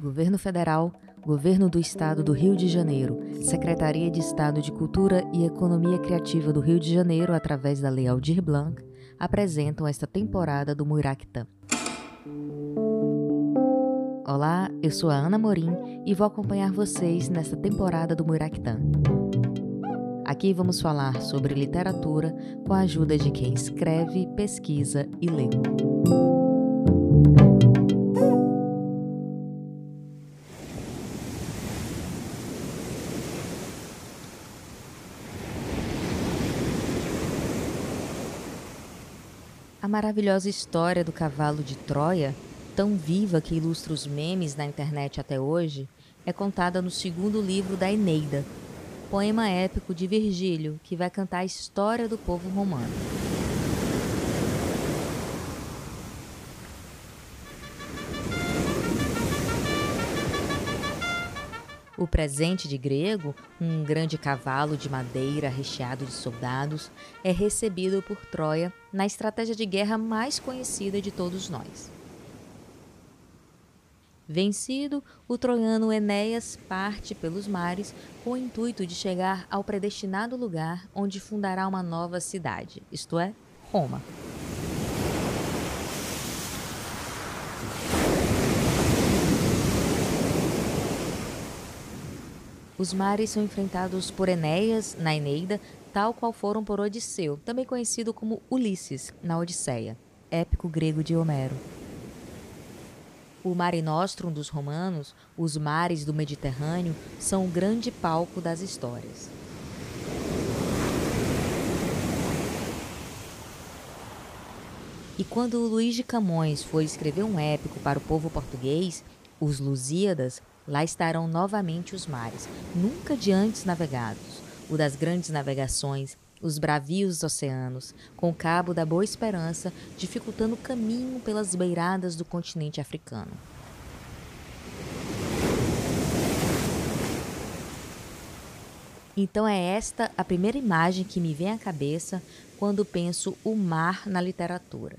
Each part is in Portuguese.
Governo Federal, Governo do Estado do Rio de Janeiro, Secretaria de Estado de Cultura e Economia Criativa do Rio de Janeiro, através da Lei Aldir Blanc, apresentam esta temporada do Muiractã. Olá, eu sou a Ana Morim e vou acompanhar vocês nesta temporada do Muiractã. Aqui vamos falar sobre literatura com a ajuda de quem escreve, pesquisa e lê. A maravilhosa história do cavalo de Troia, tão viva que ilustra os memes na internet até hoje, é contada no segundo livro da Eneida, poema épico de Virgílio que vai cantar a história do povo romano. O presente de grego, um grande cavalo de madeira recheado de soldados, é recebido por Troia na estratégia de guerra mais conhecida de todos nós. Vencido, o troiano Enéas parte pelos mares com o intuito de chegar ao predestinado lugar onde fundará uma nova cidade, isto é, Roma. Os mares são enfrentados por Enéas na Eneida, tal qual foram por Odisseu, também conhecido como Ulisses na Odisseia, épico grego de Homero. O Mare Nostrum dos romanos, os mares do Mediterrâneo, são o grande palco das histórias. E quando Luís de Camões foi escrever um épico para o povo português, os Lusíadas, Lá estarão novamente os mares, nunca de antes navegados, o das grandes navegações, os bravios oceanos, com o cabo da Boa Esperança dificultando o caminho pelas beiradas do continente africano. Então é esta a primeira imagem que me vem à cabeça quando penso o mar na literatura,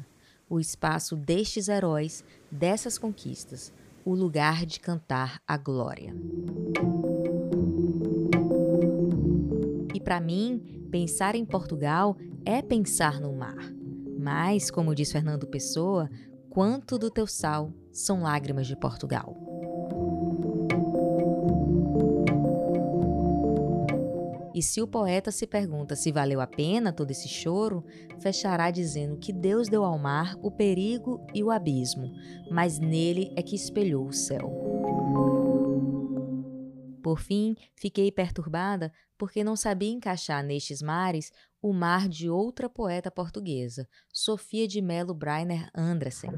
o espaço destes heróis, dessas conquistas, o lugar de cantar a glória. E para mim, pensar em Portugal é pensar no mar. Mas, como diz Fernando Pessoa, quanto do teu sal são lágrimas de Portugal. E se o poeta se pergunta se valeu a pena todo esse choro, fechará dizendo que Deus deu ao mar o perigo e o abismo, mas nele é que espelhou o céu. Por fim, fiquei perturbada porque não sabia encaixar nestes mares o mar de outra poeta portuguesa, Sofia de Melo Breiner Andressen.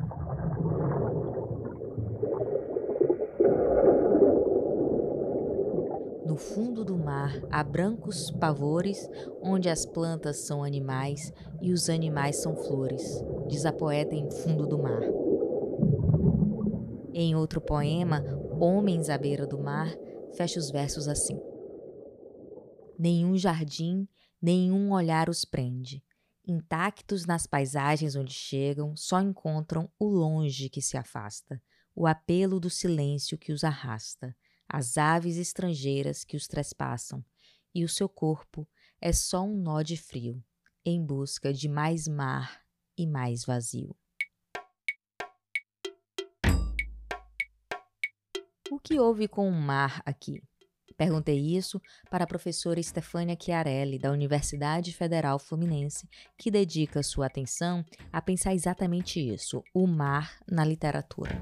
No fundo do mar há brancos pavores, onde as plantas são animais e os animais são flores, diz a poeta em Fundo do Mar. Em outro poema, Homens à beira do mar, fecha os versos assim: Nenhum jardim, nenhum olhar os prende. Intactos nas paisagens onde chegam, só encontram o longe que se afasta, o apelo do silêncio que os arrasta as aves estrangeiras que os trespassam, e o seu corpo é só um nó de frio, em busca de mais mar e mais vazio. O que houve com o mar aqui? Perguntei isso para a professora Stefânia Chiarelli, da Universidade Federal Fluminense, que dedica sua atenção a pensar exatamente isso: o mar na literatura.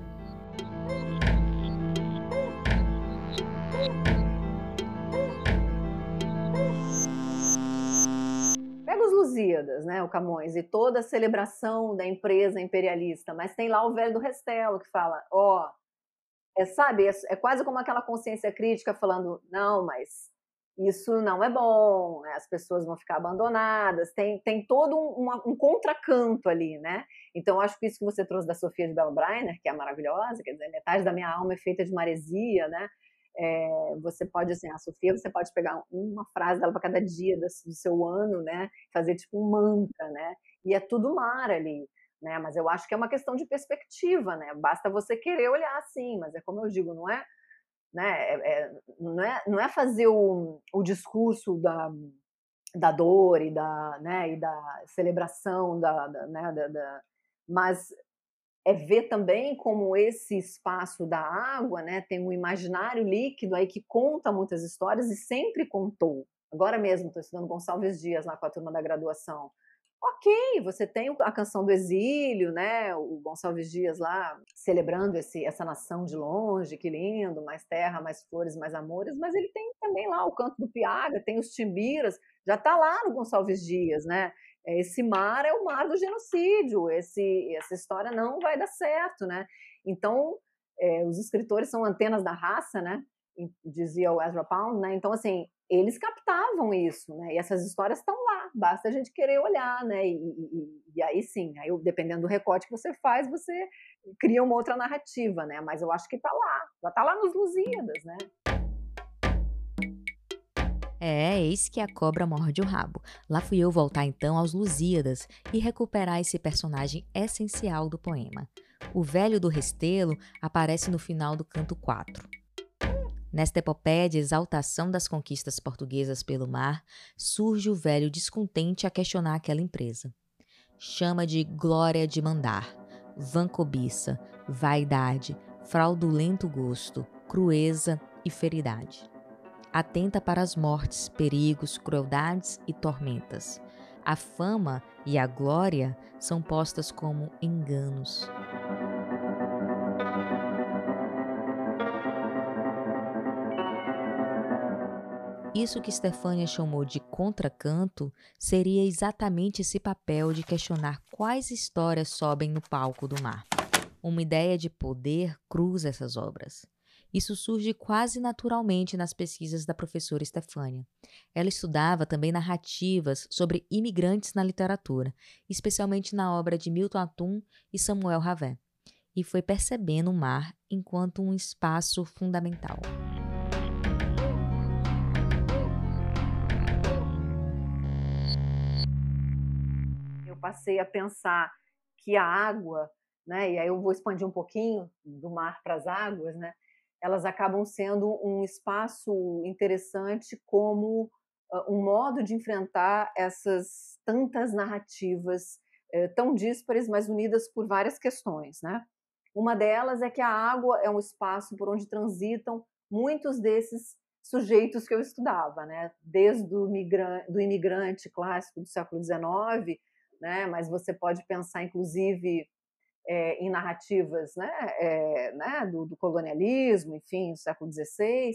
Lusíadas, né, o Camões, e toda a celebração da empresa imperialista, mas tem lá o velho do Restelo que fala, ó, oh, é, sabe, é, é, quase como aquela consciência crítica falando, não, mas isso não é bom, né, as pessoas vão ficar abandonadas, tem, tem todo um, um contracanto ali, né? Então, acho que isso que você trouxe da Sofia de Bell Breiner, que é maravilhosa, quer dizer, metade da minha alma é feita de maresia, né? É, você pode, assim, a Sofia, você pode pegar uma frase dela para cada dia do, seu ano, né? Fazer tipo um mantra, né? E é tudo mar ali. né? Mas eu acho que é uma questão de perspectiva, né? Basta você querer olhar assim, mas é como eu digo, não é, né? É, é, não, é, não é fazer o, o discurso da, da dor e da, né, e da celebração da, da né, da, da, mas é ver também como esse espaço da água, né, tem um imaginário líquido aí que conta muitas histórias e sempre contou. Agora mesmo estou estudando Gonçalves Dias lá com a turma da graduação. Ok, você tem a canção do exílio, né? O Gonçalves Dias lá celebrando esse, essa nação de longe, que lindo, mais terra, mais flores, mais amores, mas ele tem também lá o canto do Piaga, tem os timbiras, já está lá no Gonçalves Dias, né? Esse mar é o mar do genocídio, esse, essa história não vai dar certo, né? Então, é, os escritores são antenas da raça, né? Dizia o Ezra Pound, né? Então, assim, eles captavam isso, né? E essas histórias estão lá, basta a gente querer olhar, né? E, e, e, aí sim, aí dependendo do recorte que você faz, você cria uma outra narrativa, né? Mas eu acho que está lá, já está lá nos Lusíadas, né? É, eis que a cobra morde o rabo. Lá fui eu voltar então aos Lusíadas e recuperar esse personagem essencial do poema. O velho do Restelo aparece no final do canto 4. Nesta epopeia de exaltação das conquistas portuguesas pelo mar, surge o velho descontente a questionar aquela empresa. Chama de glória de mandar, vã cobiça, vaidade, fraudulento gosto, crueza e feridade. Atenta para as mortes, perigos, crueldades e tormentas. A fama e a glória são postas como enganos. Isso que Stefânia chamou de contracanto seria exatamente esse papel de questionar quais histórias sobem no palco do mar. Uma ideia de poder cruza essas obras. Isso surge quase naturalmente nas pesquisas da professora Stefânia. Ela estudava também narrativas sobre imigrantes na literatura, especialmente na obra de Milton Atum e Samuel Ravet, e foi percebendo o mar enquanto um espaço fundamental. passei a pensar que a água, né, e aí eu vou expandir um pouquinho do mar para as águas, né, elas acabam sendo um espaço interessante como uh, um modo de enfrentar essas tantas narrativas uh, tão díspares, mas unidas por várias questões, né? Uma delas é que a água é um espaço por onde transitam muitos desses sujeitos que eu estudava, né? Desde o do imigrante clássico do século XIX né? Mas você pode pensar, inclusive, é, em narrativas, né? É, né? Do, do, colonialismo, enfim, do século XVI,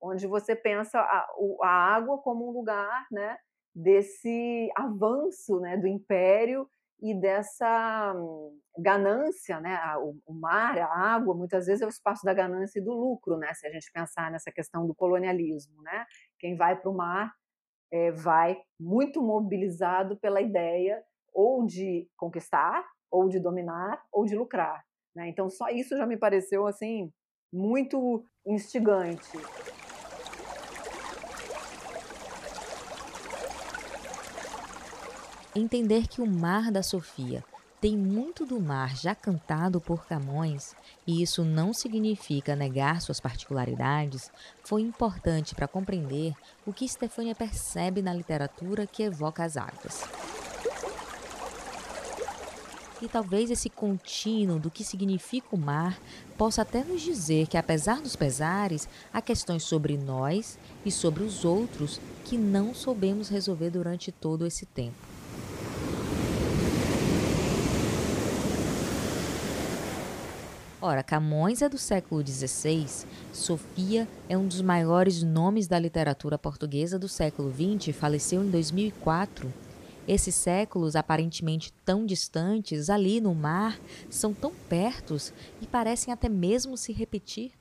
onde você pensa a, a água como um lugar, né? Desse avanço, né? Do império e dessa hum, ganância, né? O, mar, a água, muitas vezes é o espaço da ganância e do lucro, né? Se a gente pensar nessa questão do colonialismo, né? Quem vai para o mar é, vai muito mobilizado pela ideia ou de conquistar, ou de dominar, ou de lucrar. Né? Então, só isso já me pareceu assim muito instigante. Entender que o mar da Sofia tem muito do mar já cantado por Camões, e isso não significa negar suas particularidades, foi importante para compreender o que Stefânia percebe na literatura que evoca as águas. E talvez esse contínuo do que significa o mar possa até nos dizer que, apesar dos pesares, há questões sobre nós e sobre os outros que não soubemos resolver durante todo esse tempo. Ora, Camões é do século XVI, Sofia é um dos maiores nomes da literatura portuguesa do século XX faleceu em 2004. Esses séculos aparentemente tão distantes, ali no mar, são tão pertos e parecem até mesmo se repetir.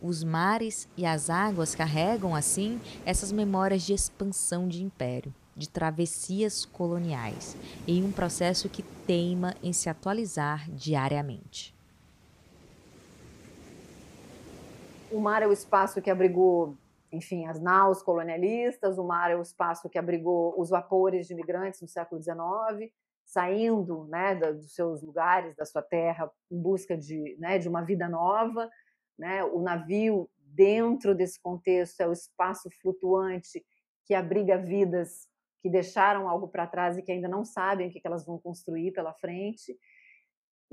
Os mares e as águas carregam, assim, essas memórias de expansão de império, de travessias coloniais, em um processo que teima em se atualizar diariamente. O mar é o espaço que abrigou enfim, as naus colonialistas, o mar é o espaço que abrigou os vapores de imigrantes no século XIX, saindo né, dos seus lugares, da sua terra, em busca de, né, de uma vida nova. Né? O navio, dentro desse contexto, é o espaço flutuante que abriga vidas que deixaram algo para trás e que ainda não sabem o que elas vão construir pela frente.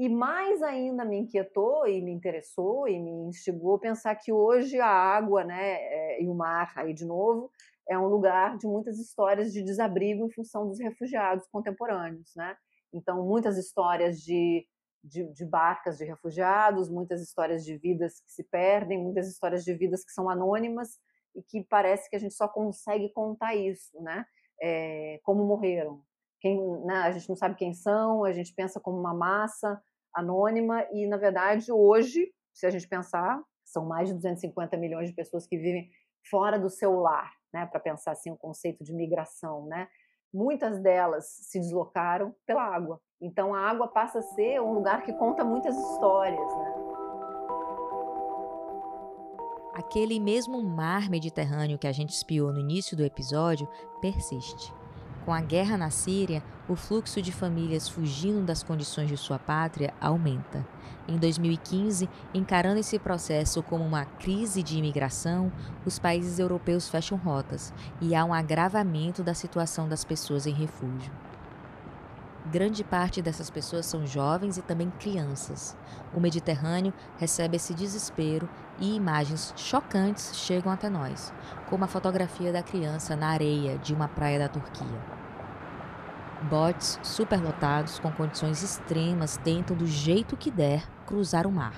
E mais ainda me inquietou e me interessou e me instigou pensar que hoje a água né, é, e o mar, aí de novo, é um lugar de muitas histórias de desabrigo em função dos refugiados contemporâneos. Né? Então, muitas histórias de, de, de barcas de refugiados, muitas histórias de vidas que se perdem, muitas histórias de vidas que são anônimas e que parece que a gente só consegue contar isso, né? É, como morreram. Quem, né, a gente não sabe quem são, a gente pensa como uma massa anônima e, na verdade, hoje, se a gente pensar, são mais de 250 milhões de pessoas que vivem fora do seu lar, né, para pensar assim o conceito de migração, né? Muitas delas se deslocaram pela água. Então a água passa a ser um lugar que conta muitas histórias, né? Aquele mesmo mar Mediterrâneo que a gente espiou no início do episódio persiste. Com a guerra na Síria, o fluxo de famílias fugindo das condições de sua pátria aumenta. Em 2015, encarando esse processo como uma crise de imigração, os países europeus fecham rotas e há um agravamento da situação das pessoas em refúgio. Grande parte dessas pessoas são jovens e também crianças. O Mediterrâneo recebe esse desespero e imagens chocantes chegam até nós, como a fotografia da criança na areia de uma praia da Turquia. Botes superlotados com condições extremas tentam do jeito que der cruzar o mar,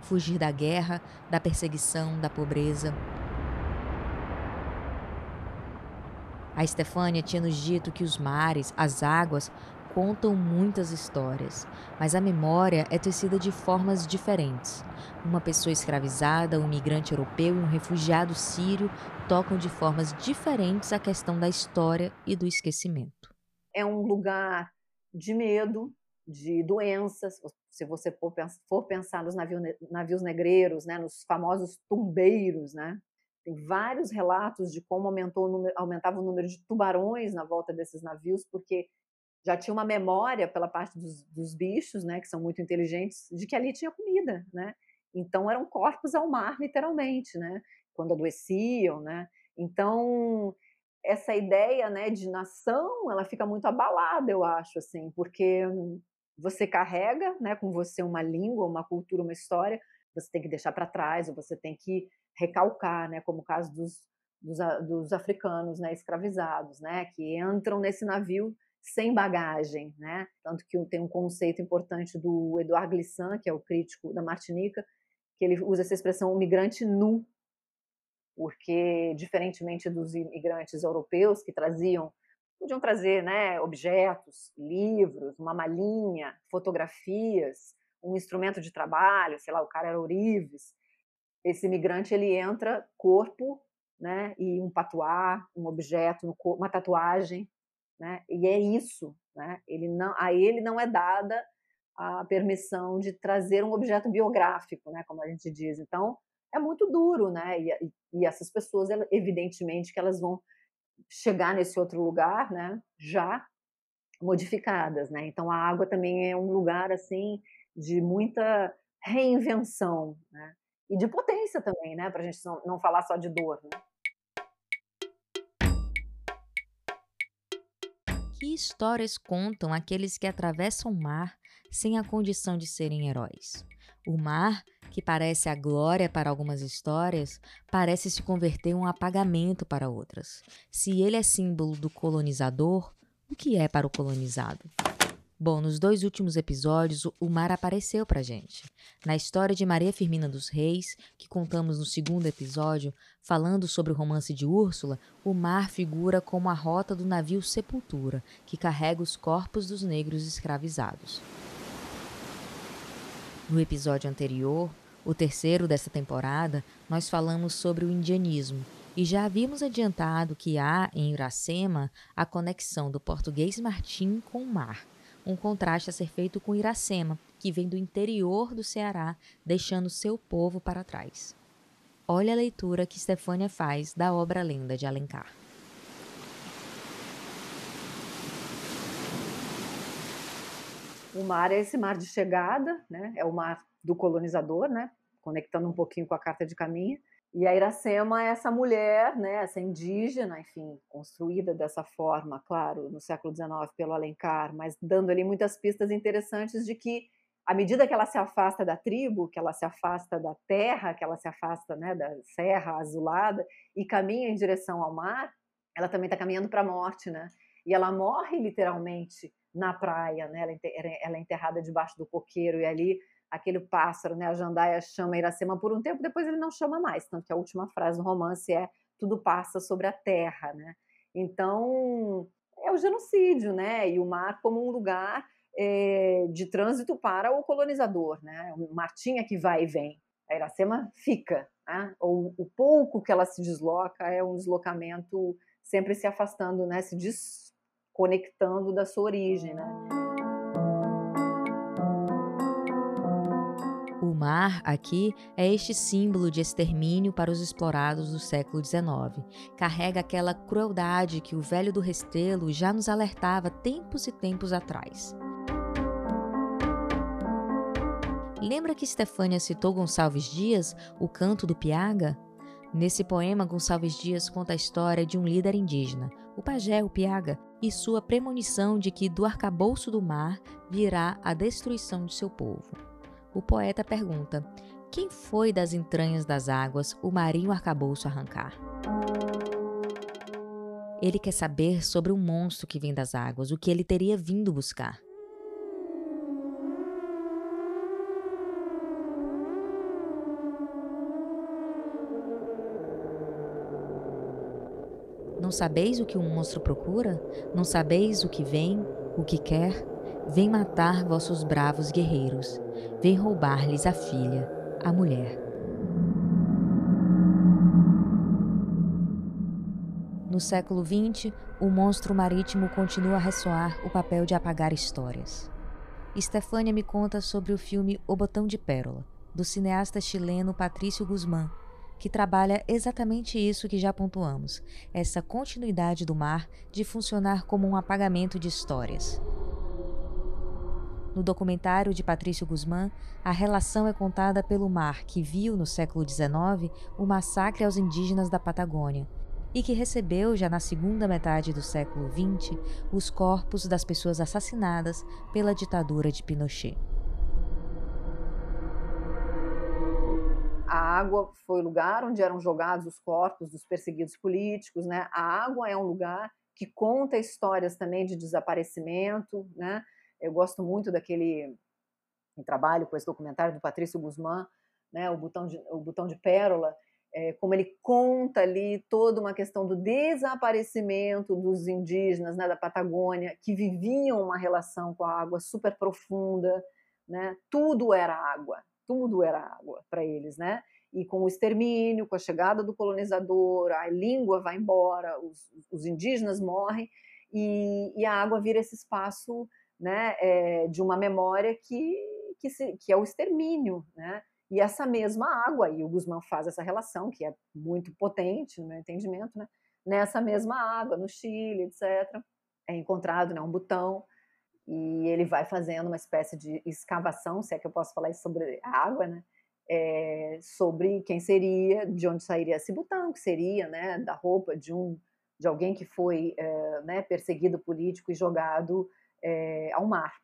fugir da guerra, da perseguição, da pobreza. A Stefânia tinha nos dito que os mares, as águas, contam muitas histórias, mas a memória é tecida de formas diferentes. Uma pessoa escravizada, um migrante europeu e um refugiado sírio tocam de formas diferentes a questão da história e do esquecimento. É um lugar de medo, de doenças. Se você for pensar nos navios, navios negreiros, né, nos famosos tumbeiros, né, tem vários relatos de como aumentou aumentava o número de tubarões na volta desses navios, porque já tinha uma memória pela parte dos, dos, bichos, né, que são muito inteligentes, de que ali tinha comida, né? Então eram corpos ao mar, literalmente, né? Quando adoeciam, né? Então essa ideia, né, de nação, ela fica muito abalada, eu acho, assim, porque você carrega, né, com você uma língua, uma cultura, uma história, você tem que deixar para trás, ou você tem que recalcar, né, como o caso dos, dos, dos africanos, né, escravizados, né, que entram nesse navio sem bagagem, né? Tanto que tem um conceito importante do Eduardo Glissant, que é o crítico da Martinica, que ele usa essa expressão o migrante nu, porque diferentemente dos imigrantes europeus que traziam podiam trazer, né, objetos, livros, uma malinha, fotografias, um instrumento de trabalho, sei lá, o cara era ourives. Esse imigrante ele entra corpo, né, e um patuá, um objeto, uma tatuagem, né? E é isso, né? Ele não, a ele não é dada a permissão de trazer um objeto biográfico, né? Como a gente diz. Então é muito duro, né? E, e essas pessoas, evidentemente, que elas vão chegar nesse outro lugar, né? Já modificadas, né? Então a água também é um lugar assim de muita reinvenção, né? E de potência também, né? Para a gente não, falar só de dor. Né? Que histórias contam aqueles que atravessam o mar sem a condição de serem heróis? O mar, que parece a glória para algumas histórias, parece se converter em um apagamento para outras. Se ele é símbolo do colonizador, o que é para o colonizado? Bom, nos dois últimos episódios, o mar apareceu pra gente. Na história de Maria Firmina dos Reis, que contamos no segundo episódio, falando sobre o romance de Úrsula, o mar figura como a rota do navio Sepultura, que carrega os corpos dos negros escravizados. No episódio anterior, o terceiro dessa temporada, nós falamos sobre o indianismo, e já havíamos adiantado que há em Iracema a conexão do português Martim com o mar um contraste a ser feito com Iracema, que vem do interior do Ceará, deixando seu povo para trás. Olha a leitura que Stefânia faz da obra Lenda de Alencar. O mar é esse mar de chegada, né? É o mar do colonizador, né? Conectando um pouquinho com a carta de caminho. E a Iracema é essa mulher, né? Essa indígena, enfim, construída dessa forma, claro, no século XIX pelo Alencar, mas dando ali muitas pistas interessantes de que à medida que ela se afasta da tribo, que ela se afasta da terra, que ela se afasta né, da serra azulada e caminha em direção ao mar, ela também está caminhando para a morte, né? E ela morre literalmente na praia, né? Ela é enterrada debaixo do coqueiro e ali aquele pássaro, né? A jandaia chama Iracema por um tempo, depois ele não chama mais, tanto que a última frase do romance é tudo passa sobre a terra, né? Então é o genocídio, né? E o mar como um lugar é, de trânsito para o colonizador, né? O Martinha que vai e vem, a Iracema fica, né? Ou o pouco que ela se desloca é um deslocamento sempre se afastando, né? Se desconectando da sua origem, né? O mar, aqui, é este símbolo de extermínio para os explorados do século XIX. Carrega aquela crueldade que o velho do Restelo já nos alertava tempos e tempos atrás. Lembra que Stefânia citou Gonçalves Dias, o canto do Piaga? Nesse poema, Gonçalves Dias conta a história de um líder indígena, o pajé, o Piaga, e sua premonição de que do arcabouço do mar virá a destruição de seu povo. O poeta pergunta: quem foi das entranhas das águas o marinho arcabouço arrancar? Ele quer saber sobre o monstro que vem das águas, o que ele teria vindo buscar. Não sabeis o que um monstro procura? Não sabeis o que vem, o que quer? Vem matar vossos bravos guerreiros. Vem roubar-lhes a filha, a mulher. No século XX, o monstro marítimo continua a ressoar o papel de apagar histórias. Estefânia me conta sobre o filme O Botão de Pérola, do cineasta chileno Patrício Guzmán, que trabalha exatamente isso que já pontuamos, essa continuidade do mar de funcionar como um apagamento de histórias. No documentário de Patrício Guzmán, a relação é contada pelo mar que viu no século XIX o massacre aos indígenas da Patagônia e que recebeu já na segunda metade do século XX os corpos das pessoas assassinadas pela ditadura de Pinochet. A água foi o lugar onde eram jogados os corpos dos perseguidos políticos, né? A água é um lugar que conta histórias também de desaparecimento, né? Eu gosto muito daquele trabalho com esse documentário do Patrício Guzmán, né? O botão de, o botão de pérola, é, como ele conta ali toda uma questão do desaparecimento dos indígenas né, da Patagônia que viviam uma relação com a água super profunda, né? Tudo era água, tudo era água para eles, né? E com o extermínio, com a chegada do colonizador, a língua vai embora, os, os indígenas morrem e, e, a água vira esse espaço, né, é, de uma memória que que, se, que é o extermínio, né? E essa mesma água, e o Guzmán faz essa relação, que é muito potente no meu entendimento, né? Nessa mesma água, no Chile, etc., é encontrado né, um botão e ele vai fazendo uma espécie de escavação, se é que eu posso falar isso sobre a água, né? É, sobre quem seria, de onde sairia esse botão, que seria, né, da roupa de um de alguém que foi é, né, perseguido político e jogado é, ao mar,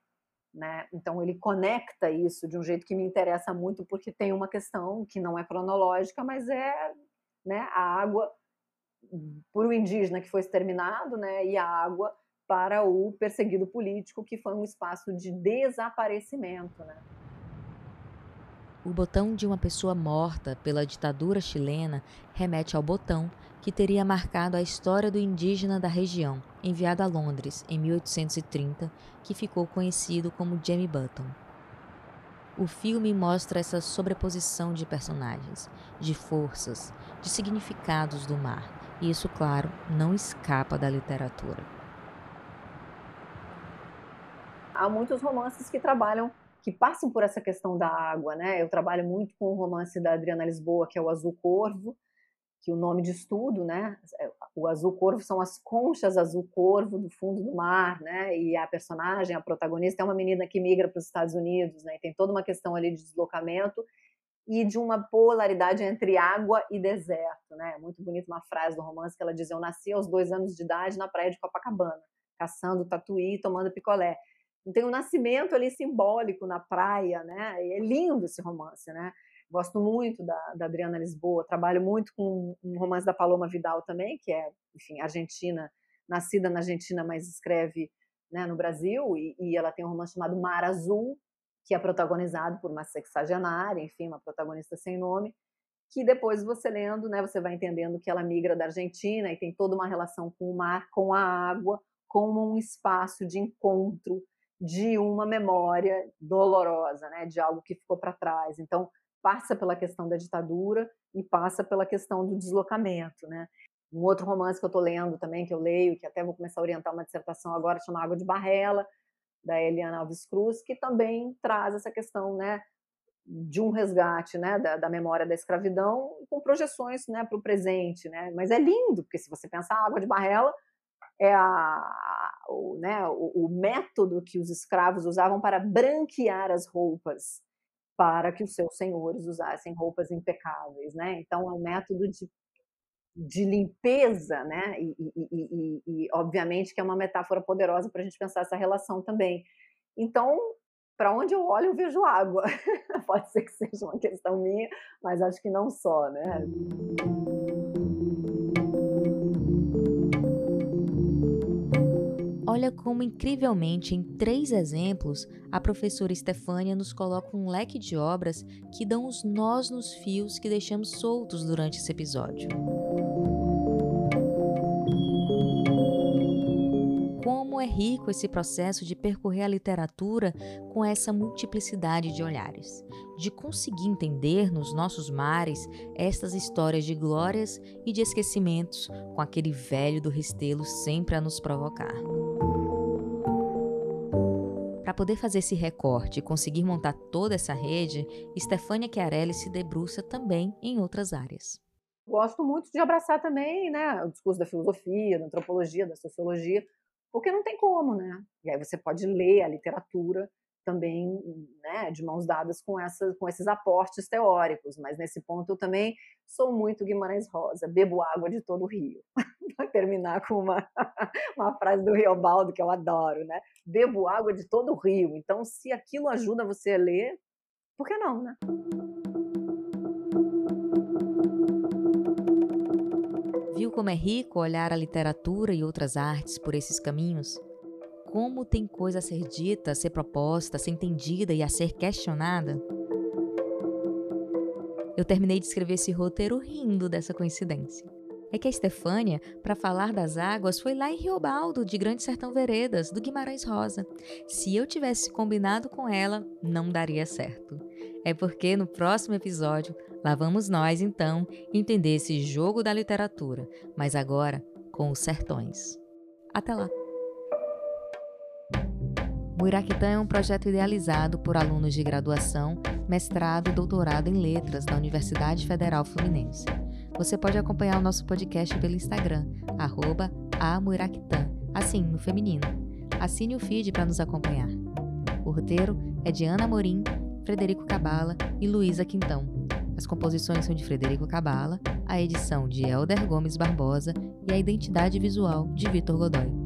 né? Então ele conecta isso de um jeito que me interessa muito porque tem uma questão que não é cronológica, mas é, né, a água por um indígena que foi exterminado, né, e a água para o perseguido político, que foi um espaço de desaparecimento. Né? O botão de uma pessoa morta pela ditadura chilena remete ao botão que teria marcado a história do indígena da região, enviado a Londres em 1830, que ficou conhecido como Jamie Button. O filme mostra essa sobreposição de personagens, de forças, de significados do mar, e isso, claro, não escapa da literatura há muitos romances que trabalham, que passam por essa questão da água, né? Eu trabalho muito com o romance da Adriana Lisboa, que é o Azul Corvo, que o nome de estudo, né? É, o azul corvo são as conchas azul corvo do fundo do mar, né? E a personagem, a protagonista, é uma menina que migra para os Estados Unidos, né? E tem toda uma questão ali de deslocamento e de uma polaridade entre água e deserto, né? Muito bonita uma frase do romance que ela diz: "Eu nasci aos dois anos de idade na praia de Copacabana, caçando tatuí, tomando picolé". Então, tem um nascimento ali simbólico na praia, né? E é lindo esse romance, né? Gosto muito da, da Adriana Lisboa, trabalho muito com um romance da Paloma Vidal também, que é, enfim, argentina, nascida na Argentina, mas escreve né, no Brasil, e, e ela tem um romance chamado Mar Azul, que é protagonizado por uma sexagenária, enfim, uma protagonista sem nome, que depois você lendo, né, você vai entendendo que ela migra da Argentina e tem toda uma relação com o mar, com a água, como um espaço de encontro de uma memória dolorosa, né, de algo que ficou para trás. Então, passa pela questão da ditadura e passa pela questão do deslocamento, né? Um outro romance que eu estou lendo também, que eu leio, que até vou começar a orientar uma dissertação agora, chama Água de Barrela, da Eliana Alves Cruz, que também traz essa questão, né, de um resgate, né, da, da memória da escravidão, com projeções, né, para o presente, né? Mas é lindo, porque se você pensar, Água de Barrela é a, o, né, o, o método que os escravos usavam para branquear as roupas para que os seus senhores usassem roupas impecáveis, né? Então é um método de, de limpeza, né? E, e, e, e, obviamente que é uma metáfora poderosa para a gente pensar essa relação também. Então, para onde eu olho, eu vejo água. Pode ser que seja uma questão minha, mas acho que não só, né? Olha como, incrivelmente, em três exemplos, a professora Stefânia nos coloca um leque de obras que dão os nós nos fios que deixamos soltos durante esse episódio. Como é rico esse processo de percorrer a literatura com essa multiplicidade de olhares, de conseguir entender nos nossos mares estas histórias de glórias e de esquecimentos, com aquele velho do Restelo sempre a nos provocar. Para poder fazer esse recorte e conseguir montar toda essa rede, Stefania Chiarelli se debruça também em outras áreas. Gosto muito de abraçar também né, o discurso da filosofia, da antropologia, da sociologia, porque não tem como, né? E aí você pode ler a literatura também né, de mãos dadas com, essa, com esses aportes teóricos, mas nesse ponto eu também sou muito Guimarães Rosa, bebo água de todo o rio. Para terminar com uma, uma frase do Riobaldo que eu adoro, né? Bebo água de todo o rio. Então, se aquilo ajuda você a ler, por que não, né? Viu como é rico olhar a literatura e outras artes por esses caminhos? Como tem coisa a ser dita, a ser proposta, a ser entendida e a ser questionada? Eu terminei de escrever esse roteiro rindo dessa coincidência. É que a Estefânia, para falar das águas, foi lá em Riobaldo, de Grande Sertão Veredas, do Guimarães Rosa. Se eu tivesse combinado com ela, não daria certo. É porque no próximo episódio, lá vamos nós, então, entender esse jogo da literatura, mas agora com os sertões. Até lá! O Iraquitã é um projeto idealizado por alunos de graduação, mestrado e doutorado em letras da Universidade Federal Fluminense. Você pode acompanhar o nosso podcast pelo Instagram, arroba assim, no feminino. Assine o feed para nos acompanhar. O roteiro é de Ana Morim, Frederico Cabala e Luísa Quintão. As composições são de Frederico Cabala, a edição de Elder Gomes Barbosa e a identidade visual de Vitor Godoy.